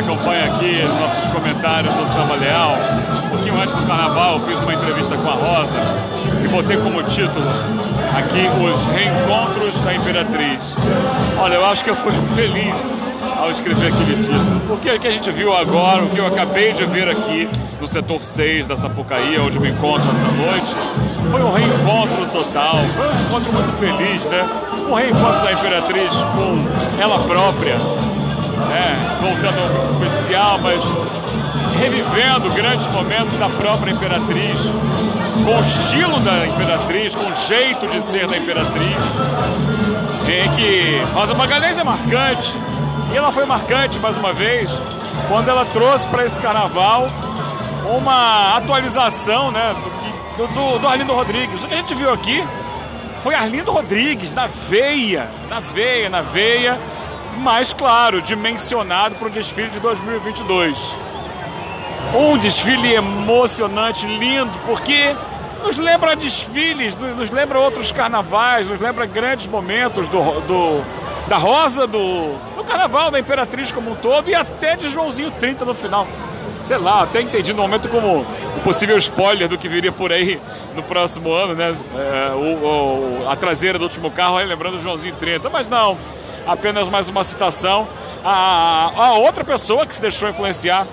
acompanha aqui nossos comentários do Samba Leal, um pouquinho antes do carnaval, eu fiz uma entrevista com a Rosa e botei como título aqui os reencontros da Imperatriz. Olha, eu acho que eu fui feliz ao escrever aquele título, porque o que a gente viu agora, o que eu acabei de ver aqui no setor 6 da Sapucaí, onde me encontro essa noite, foi um reencontro total, foi um encontro muito feliz, né? Um reencontro da Imperatriz com ela própria, né? voltando ao grupo especial, mas revivendo grandes momentos da própria Imperatriz, com o estilo da Imperatriz, com o jeito de ser da Imperatriz, em que Rosa Magalhães é marcante, e ela foi marcante mais uma vez, quando ela trouxe para esse carnaval uma atualização né, do, do, do Arlindo Rodrigues. O que a gente viu aqui foi Arlindo Rodrigues, na veia, na veia, na veia, mas claro, dimensionado para o desfile de 2022. Um desfile emocionante, lindo, porque nos lembra desfiles, nos lembra outros carnavais, nos lembra grandes momentos do, do da Rosa, do, do carnaval, da Imperatriz como um todo e até de Joãozinho 30 no final. Sei lá, até entendi no momento como o possível spoiler do que viria por aí no próximo ano, né? É, o, o, a traseira do último carro, lembrando o Joãozinho 30, mas não, apenas mais uma citação. A, a outra pessoa que se deixou influenciar,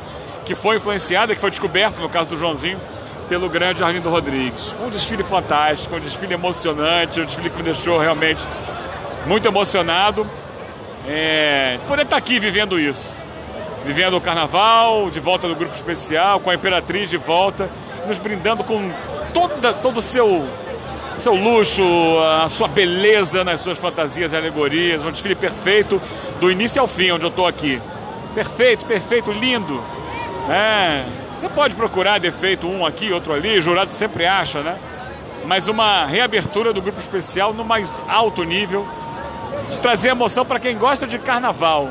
que foi influenciada, que foi descoberta no caso do Joãozinho, pelo grande Arlindo Rodrigues. Um desfile fantástico, um desfile emocionante, um desfile que me deixou realmente muito emocionado é, de poder estar aqui vivendo isso. Vivendo o carnaval, de volta do grupo especial, com a Imperatriz de volta, nos brindando com toda, todo o seu, seu luxo, a sua beleza nas suas fantasias e alegorias, um desfile perfeito do início ao fim, onde eu estou aqui. Perfeito, perfeito, lindo. É, você pode procurar defeito um aqui, outro ali, o jurado sempre acha, né? Mas uma reabertura do grupo especial no mais alto nível, de trazer emoção para quem gosta de carnaval,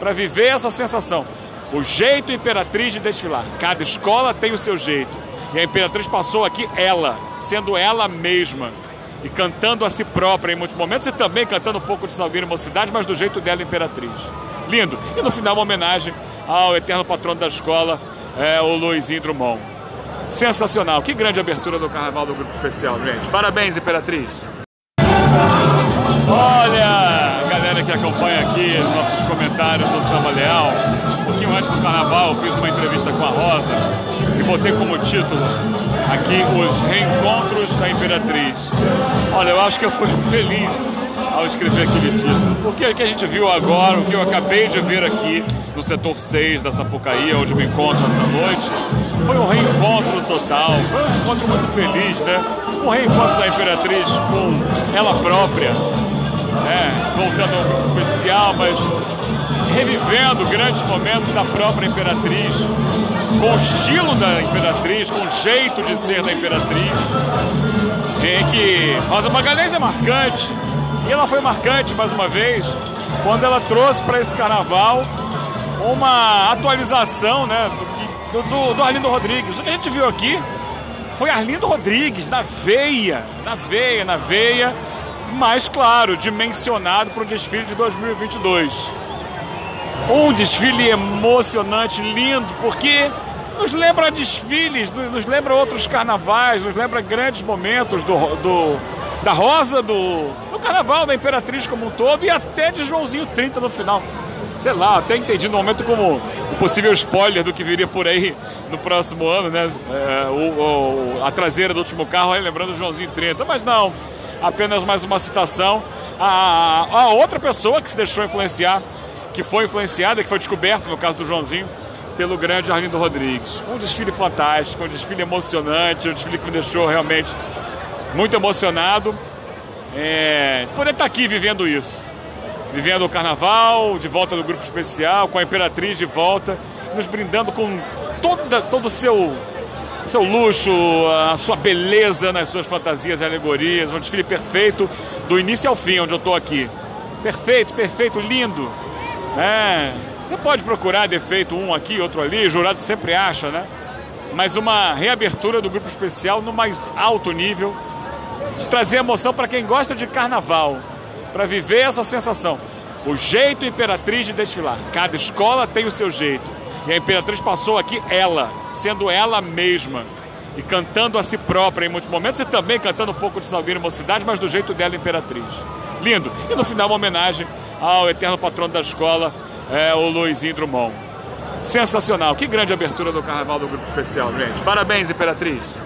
para viver essa sensação. O jeito Imperatriz de desfilar. Cada escola tem o seu jeito. E a Imperatriz passou aqui ela, sendo ela mesma. E cantando a si própria em muitos momentos e também cantando um pouco de Salgueiro e Mocidade, mas do jeito dela, Imperatriz. Lindo. E no final, uma homenagem ao eterno patrono da escola, é, o Luizinho Drummond. Sensacional. Que grande abertura do Carnaval do Grupo Especial, gente. Parabéns, Imperatriz. Olha, galera que acompanha aqui nossos comentários do Samba Leal, um pouquinho antes do carnaval eu fiz uma entrevista com a Rosa e botei como título aqui os reencontros da Imperatriz. Olha, eu acho que eu fui feliz ao escrever aquele título, porque o que a gente viu agora, o que eu acabei de ver aqui no setor 6 da Sapucaí, onde me encontro essa noite, foi um reencontro total, foi um encontro muito feliz, né? Um reencontro da Imperatriz com ela própria, né? voltando ao especial, mas revivendo grandes momentos da própria Imperatriz, com o estilo da Imperatriz, com o jeito de ser da Imperatriz, em que Rosa Magalhães é marcante, e ela foi marcante mais uma vez, quando ela trouxe para esse carnaval uma atualização né, do, do, do Arlindo Rodrigues. O que a gente viu aqui foi Arlindo Rodrigues, na veia, na veia, na veia, mas claro, dimensionado para o desfile de 2022. Um desfile emocionante, lindo, porque nos lembra desfiles, nos lembra outros carnavais, nos lembra grandes momentos do, do da Rosa, do, do carnaval, da Imperatriz como um todo e até de Joãozinho 30 no final. Sei lá, até entendi no momento como o possível spoiler do que viria por aí no próximo ano, né? É, o, o, a traseira do último carro, aí lembrando o Joãozinho 30, mas não, apenas mais uma citação. A, a outra pessoa que se deixou influenciar, que foi influenciada, que foi descoberta, no caso do Joãozinho, pelo grande Arlindo Rodrigues. Um desfile fantástico, um desfile emocionante, um desfile que me deixou realmente muito emocionado é, de poder estar aqui vivendo isso. Vivendo o carnaval, de volta do grupo especial, com a Imperatriz de volta, nos brindando com toda, todo o seu, seu luxo, a sua beleza nas suas fantasias e alegorias, um desfile perfeito do início ao fim, onde eu estou aqui. Perfeito, perfeito, lindo. É, você pode procurar defeito um aqui, outro ali, o jurado sempre acha, né? Mas uma reabertura do grupo especial no mais alto nível, de trazer emoção para quem gosta de carnaval, para viver essa sensação. O jeito Imperatriz de desfilar. Cada escola tem o seu jeito. E a Imperatriz passou aqui ela, sendo ela mesma. E cantando a si própria em muitos momentos e também cantando um pouco de Salgueiro Mocidade, mas do jeito dela, Imperatriz. Lindo. E no final, uma homenagem ao eterno patrono da escola, é, o Luizinho Drummond. Sensacional. Que grande abertura do Carnaval do Grupo Especial, gente. Parabéns, Imperatriz.